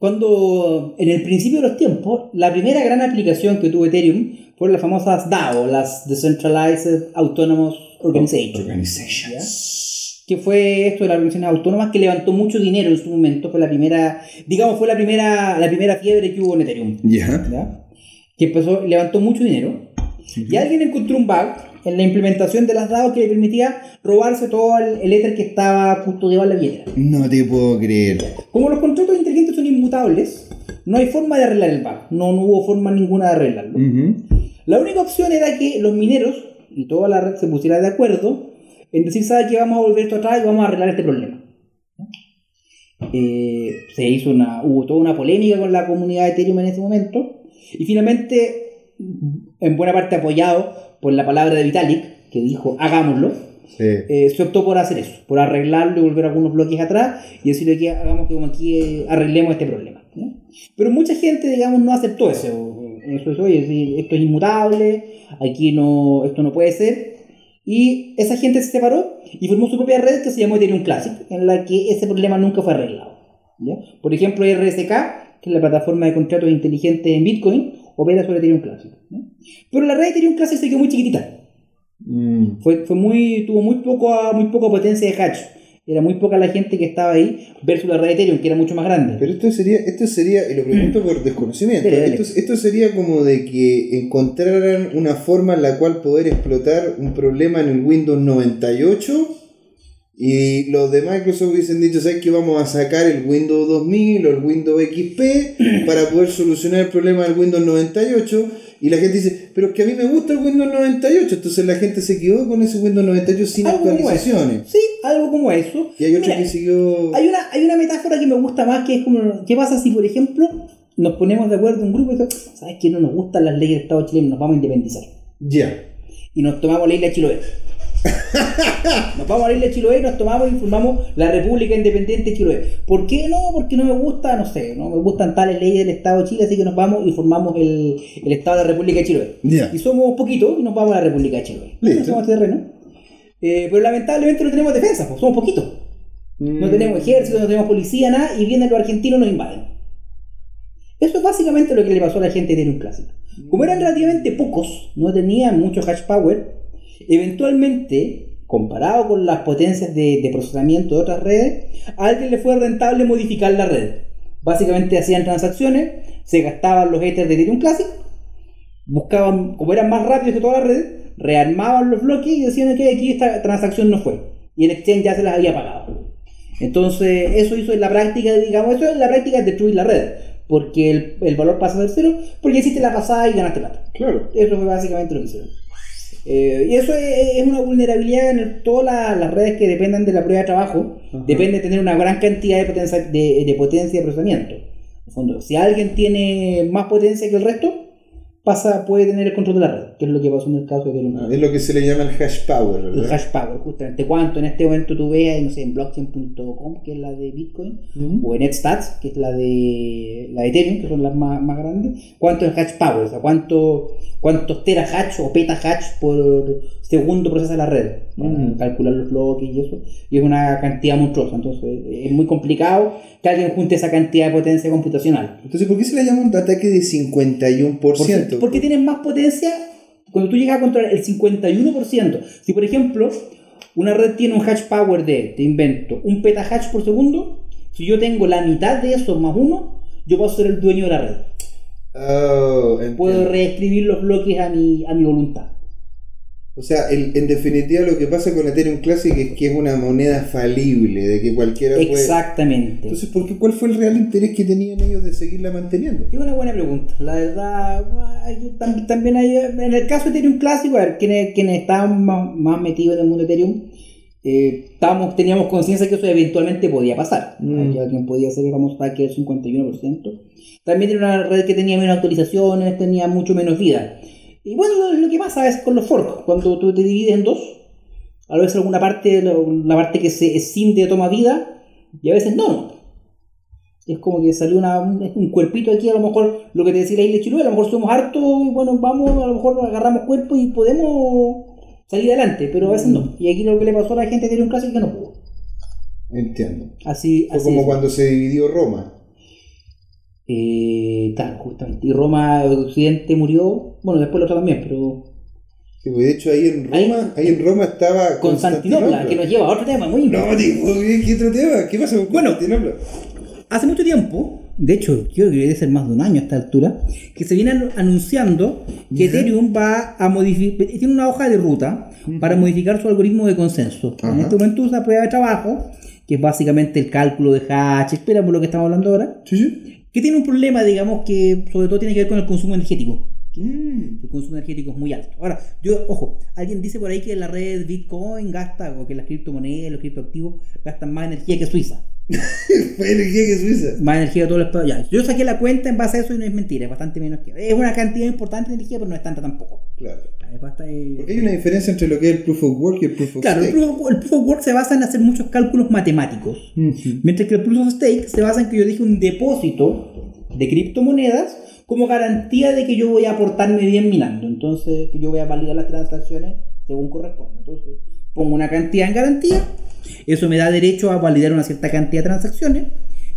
cuando en el principio de los tiempos, la primera gran aplicación que tuvo Ethereum fueron las famosas DAO, las Decentralized Autonomous Organizations. Organizations. que fue esto de las organizaciones autónomas que levantó mucho dinero en su momento, fue la primera, digamos, fue la primera, la primera fiebre que hubo en Ethereum, Ya. ¿ya? que empezó, levantó mucho dinero, y alguien encontró un bug en la implementación de las DAO que le permitía robarse todo el, el Ether que estaba custodiado en la billetera. No te puedo creer. Como los contratos inteligentes inmutables, no hay forma de arreglar el bug, no, no hubo forma ninguna de arreglarlo. La única opción era que los mineros y toda la red se pusiera de acuerdo en decir, ¿sabes qué? Vamos a volver esto atrás y vamos a arreglar este problema. Eh, se hizo una, hubo toda una polémica con la comunidad de Ethereum en ese momento y finalmente, en buena parte apoyado por la palabra de Vitalik, que dijo, hagámoslo, Sí. eh, se optó por hacer eso, por arreglarlo y volver algunos bloques atrás y decirle que hagamos que como aquí eh, arreglemos este problema. ¿no? Pero mucha gente, digamos, no aceptó eso. Eso es, oye, esto es inmutable, aquí no, esto no puede ser. Y esa gente se separó y formó su propia red que se llamó Ethereum Classic, en la que ese problema nunca fue arreglado. ¿ya? Por ejemplo, RSK, que es la plataforma de contratos inteligentes en Bitcoin, opera sobre Ethereum Classic. ¿no? Pero la red de Ethereum Classic se quedó muy chiquitita. Mm. Fue, fue muy, tuvo muy, poco, muy poca potencia de hatch. Era muy poca la gente que estaba ahí versus la red de Ethereum, que era mucho más grande. Pero esto sería, esto sería, y lo pregunto por desconocimiento, Dale, dale. Esto, esto sería como de que encontraran una forma en la cual poder explotar un problema en el Windows 98 y los de Microsoft hubiesen dicho, ¿sabes que vamos a sacar el Windows 2000 o el Windows XP para poder solucionar el problema del Windows 98? Y la gente dice, pero es que a mí me gusta el Windows 98, entonces la gente se quedó con ese Windows 98 sin actualizaciones. Sí, algo como eso. Y hay otro Mira, que siguió... hay, una, hay una metáfora que me gusta más, que es como, ¿qué pasa si, por ejemplo, nos ponemos de acuerdo en un grupo y decimos, ¿sabes que no nos gustan las leyes del Estado chileno? Nos vamos a independizar. Ya. Y nos tomamos la isla de Chiloé. [LAUGHS] nos vamos a la isla de Chiloé y nos tomamos y formamos la República Independiente de Chiloé. ¿Por qué no? Porque no me gusta, no sé, no me gustan tales leyes del Estado de Chile, así que nos vamos y formamos el, el Estado de la República de Chiloé. Y somos poquitos y nos vamos a la República de Chiloé. Listo. Somos terreno. Eh, pero lamentablemente no tenemos defensa, pues, somos poquitos. No Mm. tenemos ejército, no tenemos policía, nada, y vienen los argentinos y nos invaden. Eso es básicamente lo que le pasó a la gente de Ethereum Classic. Como eran relativamente pocos, no tenían mucho hash power, eventualmente, comparado con las potencias de, de procesamiento de otras redes, a alguien le fue rentable modificar la red. Básicamente hacían transacciones, se gastaban los ethers de Ethereum Classic, buscaban, como eran más rápidos que toda la red, rearmaban los bloques y decían que aquí esta transacción no fue. Y el exchange ya se las había pagado. Entonces, eso hizo en la práctica, digamos, eso es la práctica de destruir la red. Porque el, el valor pasa ser cero, porque hiciste la pasada y ganaste plata. Claro. Eso fue básicamente lo que hicieron. Eh, y eso es, es una vulnerabilidad en el- todas las, las redes que dependen de la prueba de trabajo. Ajá. Depende de tener una gran cantidad de potencia de, de potencia de procesamiento. En el fondo, si alguien tiene más potencia que el resto, pasa, puede tener el control de la red, que es lo que pasó en el caso de. Ah, es lo que se le llama el hash power, el ¿verdad? hash power, justamente. ¿Cuánto en este momento tú veas, no sé, en blockchain.com, que es la de Bitcoin, Ujú. o en Netstats, que es la de, la de Ethereum, que son las más, más grandes? ¿Cuánto es hash power? O sea, ¿cuánto, ¿cuántos terahash o petahash por segundo procesa la red? Para Mm. calcular los bloques y eso. Y es una cantidad monstruosa. Entonces, es muy complicado que alguien junte esa cantidad de potencia computacional. Entonces, ¿por qué se le llama un ataque de 51%? Porque, porque tienes más potencia cuando tú llegas a controlar el 51%. Si, por ejemplo, una red tiene un hash power de, te invento, un petahash por segundo, si yo tengo la mitad de eso más uno, yo puedo ser el dueño de la red. Oh. Puedo reescribir los bloques a mi, a mi voluntad. O sea, el- en definitiva lo que pasa con Ethereum Classic es que es una moneda falible, de que cualquiera puede... Exactamente. Entonces, ¿por qué, ¿cuál fue el real interés que tenían ellos de seguirla manteniendo? Es una buena pregunta. La verdad, hay- tam- también hay, en el caso de Ethereum clásico, a ver, quienes, quienes estaban más, más metidos en el mundo de Ethereum, eh, teníamos conciencia que eso eventualmente podía pasar. Mm. Alguien podía hacer el famoso del 51%. También era una red que tenía menos actualizaciones, tenía mucho menos vida. Y bueno, lo que pasa veces con los forks, cuando tú te divides en dos, a veces alguna parte, la, parte que se escinde toma vida, y a veces no, no. Es como que salió una, un, cuerpito aquí, a lo mejor lo que te decía la isla Chiloé, a lo mejor somos hartos y bueno, vamos, a lo mejor agarramos cuerpo y podemos salir adelante, pero a veces no. Y aquí lo que le pasó a la gente de un caso es que no pudo. Entiendo. Así, Fue así como es. cuando se dividió Roma. Eh, claro, justamente. Y Roma de Occidente murió, bueno, después lo otro también, pero Sí, pues, de hecho, ahí en Roma, ahí, en Roma estaba Constantinopla, que nos lleva a otro tema muy No, tipo, ¿qué otro tema? ¿Qué pasa con Bueno. Constantinopla? Hace mucho tiempo, de hecho, creo que debe ser más de un año a esta altura, que se viene anu- anunciando que. Ethereum va a modificar, tiene una hoja de ruta para modificar su algoritmo de consenso. En Ajá. este momento usa prueba de trabajo, que es básicamente el cálculo de hash, espera por lo que estamos hablando ahora, Sí, sí. que tiene un problema, digamos, que sobre todo tiene que ver con el consumo energético. Mm. El consumo energético es muy alto. Ahora, yo, ojo, alguien dice por ahí que la red Bitcoin gasta, o que las criptomonedas, los criptoactivos gastan más energía que Suiza. [LAUGHS] Fue energía que Suiza. Más energía de todo el espacio. Ya, yo saqué la cuenta en base a eso y no es mentira, es bastante menos que. Es una cantidad importante de energía, pero no es tanta tampoco. Claro. Es bastante- Porque hay una diferencia entre lo que es el proof of work y el proof of Claro, el stake. proof, of, el proof of work se basa en hacer muchos cálculos matemáticos. Ujú. Mientras que el proof of stake se basa en que yo dije un depósito de criptomonedas como garantía de que yo voy a aportarme bien minando. Entonces, que yo voy a validar las transacciones según corresponde. Entonces, pongo una cantidad en garantía. Eso me da derecho a validar una cierta cantidad de transacciones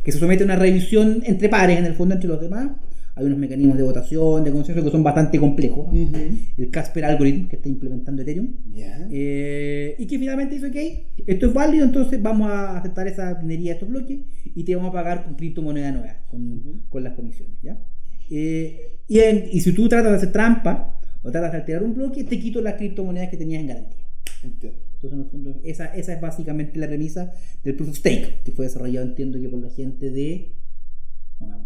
que se somete a una revisión entre pares, en el fondo, entre los demás. Hay unos mecanismos de votación, de consenso que son bastante complejos. Ujú. El Casper Algorithm que está implementando Ethereum. Ya. Eh, y que finalmente dice, ok, esto es válido, entonces vamos a aceptar esa minería de estos bloques y te vamos a pagar con criptomoneda nueva, con, con las comisiones, ¿ya? Eh, y, en- y si tú tratas de hacer trampa o tratas de alterar un bloque, te quito las criptomonedas que tenías en garantía. Entiendo. Entonces, en el fondo, esa, esa es básicamente la premisa del Proof of Stake, que fue desarrollado, entiendo que por la gente de,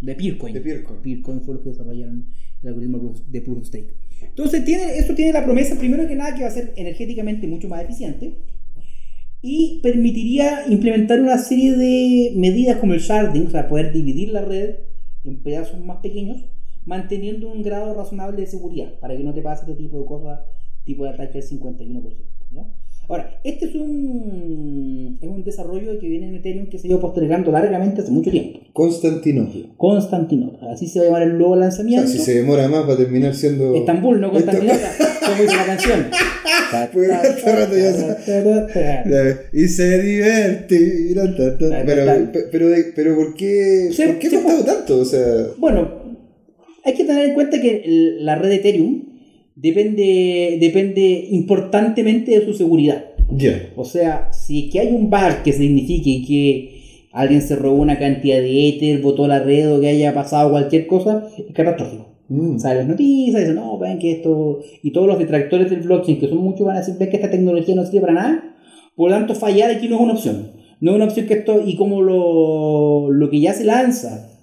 de Peercoin. De Peercoin. Peercoin fue los que desarrollaron el algoritmo de Proof of Stake. Entonces, tiene, esto tiene la promesa, primero que nada, que va a ser energéticamente mucho más eficiente y permitiría implementar una serie de medidas como el sharding, o sea, poder dividir la red en pedazos más pequeños, manteniendo un grado razonable de seguridad, para que no te pase este tipo de cosas, tipo de ataque del 51%. ¿Ya? Ahora, este es un, es un desarrollo que viene en Ethereum que se ha ido postergando largamente hace mucho tiempo. Constantinopla. Constantinopla, así se va a llamar el nuevo O sea, lanzamiento. si se demora más va a terminar siendo... Estambul, no Constantinopla, como dice la canción. Se- Y se divertirá. Pero, pe- pero, pero ¿por qué, Sí, ¿por qué sí, ha costado tanto? O sea, Bueno, hay que tener en cuenta que la red de Ethereum depende, depende importantemente de su seguridad. ya. O sea, si es que hay un bug que signifique que alguien se robó una cantidad de Ether, botó la red o que haya pasado cualquier cosa, es catastrófico. Mm. Salen las noticias, dicen, no, ven que esto. Y todos los detractores del blockchain, que son muchos, van a decir, ven que esta tecnología no sirve para nada. Por lo tanto, fallar aquí no es una opción. No es una opción que esto, y como lo, lo que ya se lanza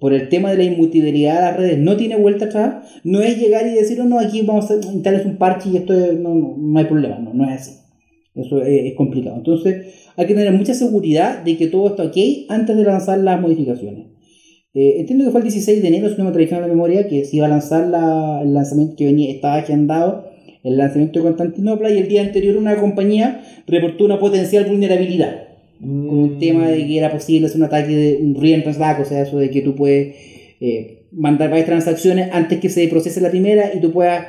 por el tema de la inmutabilidad de las redes no tiene vuelta atrás, no es llegar y decir, no, no, aquí vamos a instalar un parche y esto es- no, no, no hay problema, no, no es así. Eso es, es complicado. Entonces, hay que tener mucha seguridad de que todo está ok antes de lanzar las modificaciones. Eh, entiendo que fue el 16 de enero, si no me traiciono la memoria, que se iba a lanzar la- el lanzamiento que venía, estaba agendado, el lanzamiento de Constantinopla, y el día anterior una compañía reportó una potencial vulnerabilidad. Con un tema de que era posible hacer un ataque de un reentrance attack, o sea, eso de que tú puedes eh, mandar varias transacciones antes que se procese la primera y tú puedas,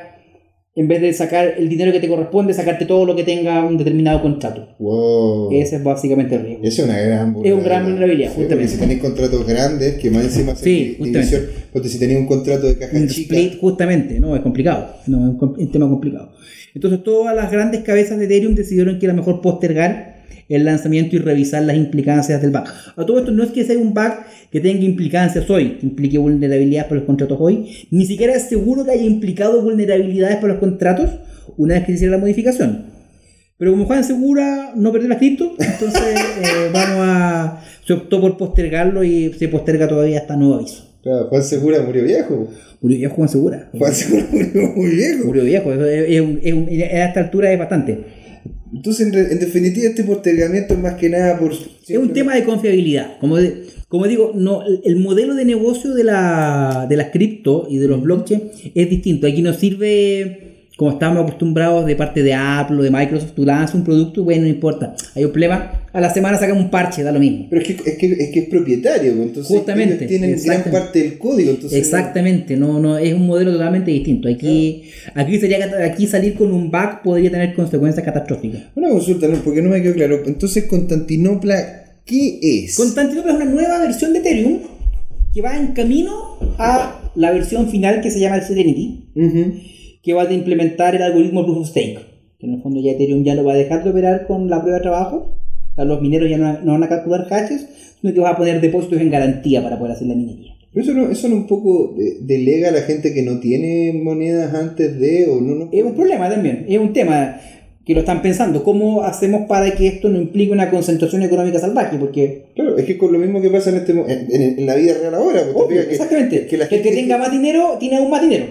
en vez de sacar el dinero que te corresponde, sacarte todo lo que tenga un determinado contrato. Wow. Ese es básicamente el riesgo. Esa es una gran Es una gran vulnerabilidad, Sí, porque justamente. si tenéis contratos grandes, que más encima hacen Sí, división, porque si tenéis un contrato de caja Un chica, split, justamente, no, es complicado, no, es un tema complicado. Entonces todas las grandes cabezas de Ethereum decidieron que era mejor postergar el lanzamiento y revisar las implicancias del bug. A todo esto no es que sea un bug que tenga implicancias hoy, que implique vulnerabilidades para los contratos hoy, ni siquiera es seguro que haya implicado vulnerabilidades para los contratos una vez que se hiciera la modificación. Pero como Juan Segura no perdió las cripto, entonces [LAUGHS] eh, vamos a... Se optó por postergarlo y se posterga todavía hasta nuevo aviso. claro, Juan Segura murió viejo. Murió viejo Juan Segura. Juan Segura murió muy viejo. Murió viejo, eso es, es es a esta altura es bastante. Entonces, en, re- en definitiva, este postergamiento es más que nada por... Es un tema de confiabilidad. Como, de- como digo, no, el- el modelo de negocio de, la, de las cripto y de los blockchain es distinto. Aquí nos sirve, como estamos acostumbrados de parte de Apple o de Microsoft, tú lanzas un producto, bueno, no importa. Hay un problema, a la semana sacan un parche, da lo mismo. Pero es que es, que, es, que es propietario, pues, entonces Justamente, tienen gran parte del código. Entonces, Exactamente, no, no, es un modelo totalmente distinto. Aquí, aquí, sería, aquí salir con un bug podría tener consecuencias catastróficas. Una consulta, ¿no? porque no me quedó claro. Entonces, Constantinopla, ¿qué es? Constantinopla es una nueva versión de Ethereum que va en camino a la versión final que se llama el Serenity, Ujú. Que va a implementar el algoritmo Proof of Stake. Que en el fondo ya Ethereum ya lo va a dejar de operar con la prueba de trabajo. O sea, los mineros ya no, no van a calcular hashes, sino que vas a poner depósitos en garantía para poder hacer la minería. Pero eso no, eso no un poco de- delega a la gente que no tiene monedas antes de o no, no. Es un problema también, es un tema que lo están pensando. ¿Cómo hacemos para que esto no implique una concentración económica salvaje? Porque Claro, es que con lo mismo que pasa en este en, en- la vida real ahora. pues, Obvio, fijas que- exactamente. que la el que gente- tenga más dinero tiene aún más dinero.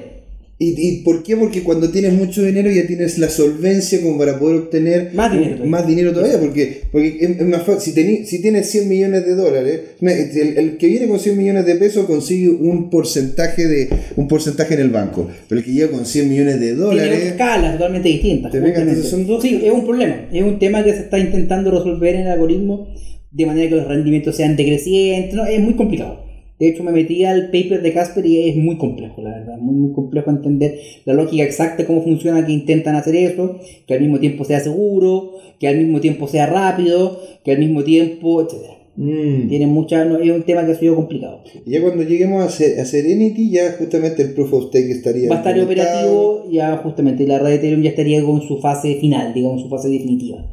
¿Y, ¿Y por qué? Porque cuando tienes mucho dinero ya tienes la solvencia como para poder obtener Más dinero todavía. más dinero todavía. Porque, porque es, más fácil. Si, tení- si tienes 100 millones de dólares, el, el que viene con 100 millones de pesos consigue un porcentaje de un porcentaje en el banco. Pero el que llega con 100 millones de Tiene dólares. escalas totalmente distintas. Te son- Sí, es un problema. Es un tema que se está intentando resolver en el algoritmo de manera que los rendimientos sean decrecientes. ¿no? Es muy complicado. De hecho, me metí al paper de Casper y es muy complejo, la verdad. Muy, muy complejo entender la lógica exacta cómo funciona que intentan hacer eso, que al mismo tiempo sea seguro, que al mismo tiempo sea rápido, que al mismo tiempo, etc. Mm. Tiene mucha, no, es un tema que ha sido complicado. Y ya cuando lleguemos a, a Serenity, ya justamente el Proof of Stake estaría. Va a estar operativo ya justamente la red de Ethereum ya estaría con su fase final, digamos, su fase definitiva.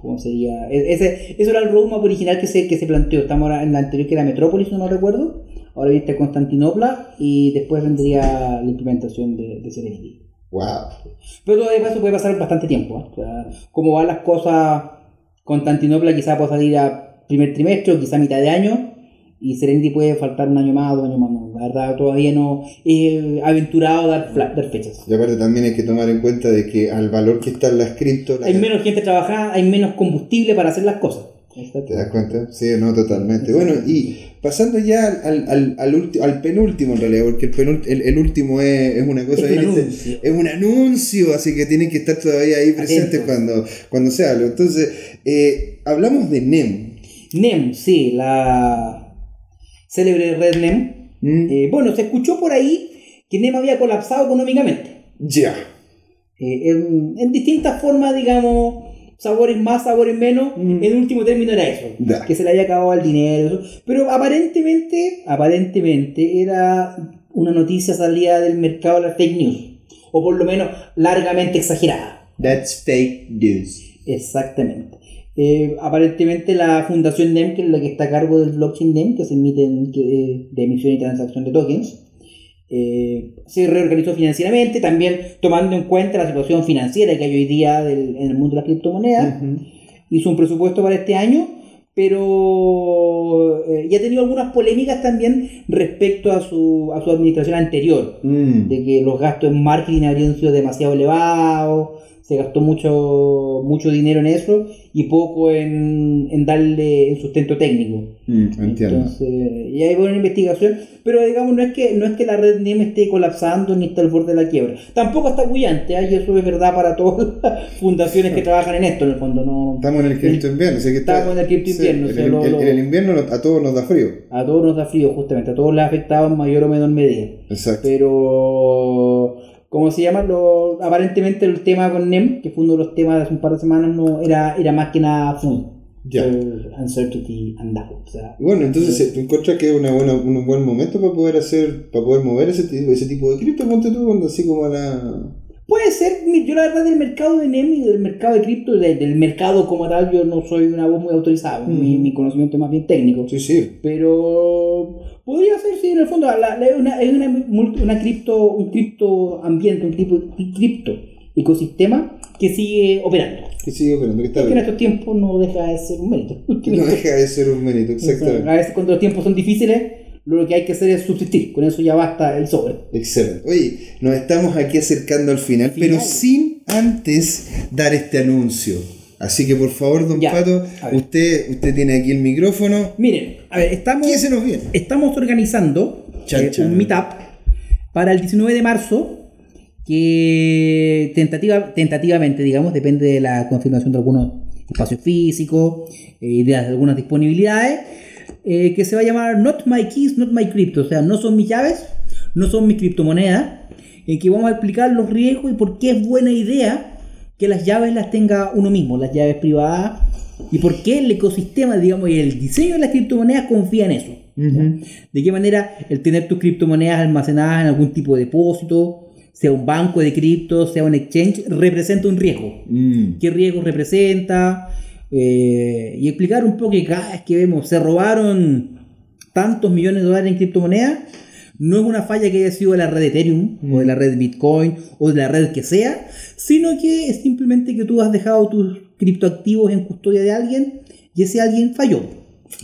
¿Cómo sería? E- Ese, eso era el roadmap original que se, que se planteó. Estamos ahora en la anterior que era Metrópolis, no me recuerdo. Ahora viste Constantinopla y después vendría la implementación de, de Serenity. Wow. Pero todavía eso puede pasar bastante tiempo. ¿eh? O sea, como van las cosas, Constantinopla quizá pueda salir a primer trimestre o quizá mitad de año. Y Serenity puede faltar un año más, dos años más. no. La verdad, todavía no he aventurado dar, dar fechas. Y aparte también hay que tomar en cuenta de que al valor que están las cripto, la Hay menos gente trabajando, hay menos combustible para hacer las cosas. ¿Te das cuenta? Sí, no, totalmente. Bueno, y pasando ya al, al, al, al penúltimo en realidad, porque el, el, el último es, es una cosa Es un anuncio. es un anuncio, así que tienen que estar todavía ahí presentes Atentos. cuando, cuando se habla. Entonces, eh, hablamos de NEM. NEM, sí, la célebre red NEM. ¿Mm? Eh, bueno, se escuchó por ahí que NEM había colapsado económicamente. Ya. Eh, en, en distintas formas, digamos, sabores más, sabores menos. Mm. En último término era eso, que se le había acabado el dinero. eso. Pero aparentemente, aparentemente era una noticia salida del mercado de las fake news. O por lo menos largamente exagerada. That's fake news. Exactamente. Eh, aparentemente la fundación NEM, que es la que está a cargo del blockchain NEM, que se emite en- que- de emisión y transacción de tokens, eh, se reorganizó financieramente, también tomando en cuenta la situación financiera que hay hoy día del- en el mundo de las criptomonedas. Ujú. Hizo un presupuesto para este año, pero eh, ya ha tenido algunas polémicas también respecto a su, a su administración anterior Mm. de que los gastos en marketing habrían sido demasiado elevados, se gastó mucho, mucho dinero en eso y poco en, en darle el sustento técnico. Mm, entiendo. Entonces, y hay buena investigación, pero digamos, no es que no es que la red NEM esté colapsando ni está al borde de la quiebra. Tampoco está bullante, ¿eh? y eso es verdad para todas las [LAUGHS] fundaciones que trabajan en esto, en el fondo. No, Estamos en el cripto invierno. así que Estamos en el cripto invierno, o el- sea, el, lo- el- el invierno a todos nos da frío. a todos nos da frío, justamente, a todos les ha afectado en mayor o menor medida. Exacto. Pero, ¿cómo se llama? Lo, aparentemente el tema con NEM, que fue uno de los temas de hace un par de semanas, no era, era más que nada fun. Ya. Uncertainty and doubt. O sea, Bueno, entonces tú encuentras que es una buena, un buen momento para poder hacer, para poder mover ese tipo, ese tipo de cripto, ponte tú, cuando así como a la. Puede ser, yo la verdad del mercado de NEM y del mercado de cripto, de- del mercado como tal, yo no soy una voz muy autorizada, mi, mi conocimiento es más bien técnico. Sí, sí. Pero podría ser, sí, en el fondo, la- la- es una, es una, una cripto, un cripto ambiente, un cripto, un cripto ecosistema que sigue operando. Que sigue operando, que está Que en bien. estos tiempos no deja de ser un mérito. Que no deja de ser un mérito, [LAUGHS] exactamente. A veces cuando los tiempos son difíciles, lo que hay que hacer es subsistir. Con eso ya basta el sobre. Excelente. Oye, nos estamos aquí acercando al final, Final. pero sin antes dar este anuncio. Así que por favor, don Ya, Pato, usted, usted tiene aquí el micrófono. Miren, a ver, estamos, ¿Qué se nos viene? estamos organizando Chan, eh, chan. un meetup para el 19 de marzo que tentativa, tentativamente, digamos, depende de la confirmación de algunos espacios físicos eh, de algunas disponibilidades, eh, que se va a llamar Not My Keys, Not My Crypto, o sea, no son mis llaves, no son mis criptomonedas, en que vamos a explicar los riesgos y por qué es buena idea que las llaves las tenga uno mismo, las llaves privadas, y por qué el ecosistema, digamos, y el diseño de las criptomonedas confía en eso. De qué manera el tener tus criptomonedas almacenadas en algún tipo de depósito, sea un banco de criptos, sea un exchange, representa un riesgo. Mm. ¿Qué riesgo representa? Eh, y explicar un poco que cada vez que vemos se robaron tantos millones de dólares en criptomonedas, no es una falla que haya sido de la red Ethereum o de la red Bitcoin o de la red que sea, sino que es simplemente que tú has dejado tus criptoactivos en custodia de alguien y ese alguien falló.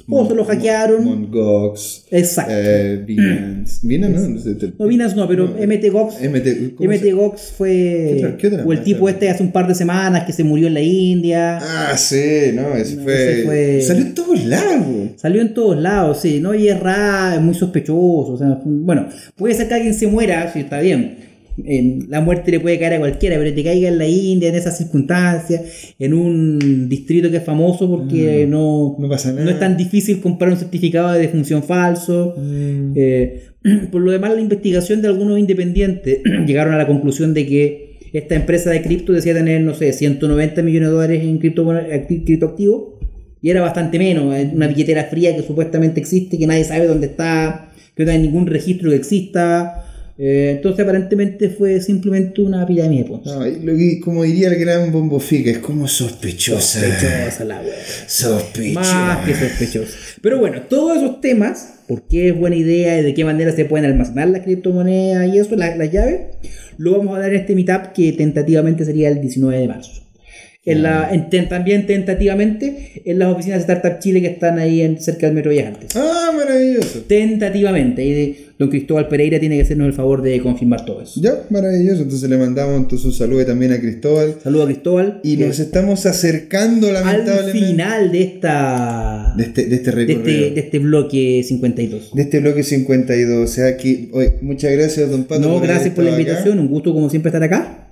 O se lo hackearon. Mongox, Exacto. eh, Binance. Binance, no, no Binance no, pero no, MTGOX. MT, ¿cómo se- MTGOX fue. ¿Qué otra- qué otra o el tipo este hace un par de semanas que se murió en la India. Ah, sí, no, ese No, fue. ese fue- Salió en todos lados. Salió en todos lados, sí, ¿no? Y es raro, es muy sospechoso. O sea, bueno, puede ser que alguien se muera, sí, está bien. En- la muerte le puede caer a cualquiera, pero te caiga en la India, en esas circunstancias, en un distrito que es famoso porque no, Mm, no pasa nada. no es tan difícil comprar un certificado de defunción falso. Mm. Eh, [CLEARS THROAT] por lo demás, la investigación de algunos independientes [CLEARS THROAT] llegaron a la conclusión de que esta empresa de cripto decía tener, no sé, 190 millones de dólares en cripto, acti- criptoactivos y era bastante menos, es una billetera fría que supuestamente existe, que nadie sabe dónde está, que no hay ningún registro que exista. Eh, entonces, aparentemente fue simplemente una pirámide de Ponzi. No, y lo que- como diría el gran Bombo Fica, es como sospechosa. Sospechosa la wea. Sospechosa. Más que sospechoso. Pero bueno, todos esos temas, por qué es buena idea y de qué manera se pueden almacenar las criptomonedas y eso, la- las llaves, lo vamos a hablar en este meetup que tentativamente sería el 19 de marzo. En la, en- también tentativamente en las oficinas de Startup Chile que están ahí en, cerca del Metro Viajantes. Ah, maravilloso. Tentativamente. Y de, don Cristóbal Pereira tiene que hacernos el favor de confirmar todo eso. Ya, maravilloso. Entonces le mandamos entonces un saludo también a Cristóbal. Saludos a Cristóbal. Y nos estamos acercando, al lamentablemente, final de esta de este, de este de recorrido. este, de este bloque 52. de este bloque 52. O sea que, oye, muchas gracias, don Pato. No, haber gracias por la estado acá. invitación, un gusto como siempre estar acá.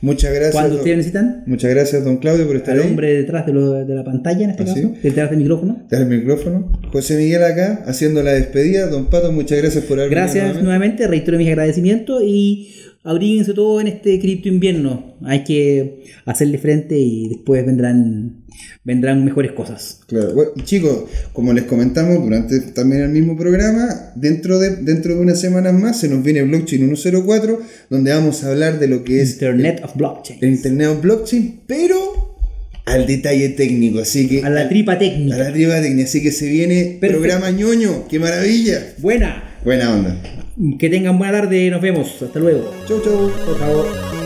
Muchas gracias. Cuando ustedes necesitan, Muchas gracias, don Claudio, por estar al ahí. hombre detrás de, lo- de la pantalla en este ¿Ah, caso, detrás del micrófono. Dejar el micrófono. José Miguel acá, haciendo la despedida. Don Pato, muchas gracias por haber Gracias nuevamente. nuevamente, reitero mis agradecimientos y abríguense todo en este cripto invierno. Hay que hacerle frente y después vendrán, vendrán mejores cosas. Claro, bueno, y chicos, como les comentamos durante también el mismo programa, dentro de, dentro de unas semanas más se nos viene Blockchain 104, donde vamos a hablar de lo que es Internet of Blockchain. el Internet of Blockchain, pero al detalle técnico, así que A la tripa a técnica. la triba técnica, así que se viene Perfecto. programa ñoño, qué maravilla. Buena. Buena onda. Que tengan buena tarde. Nos vemos. Hasta luego. Chau, chau. Por favor.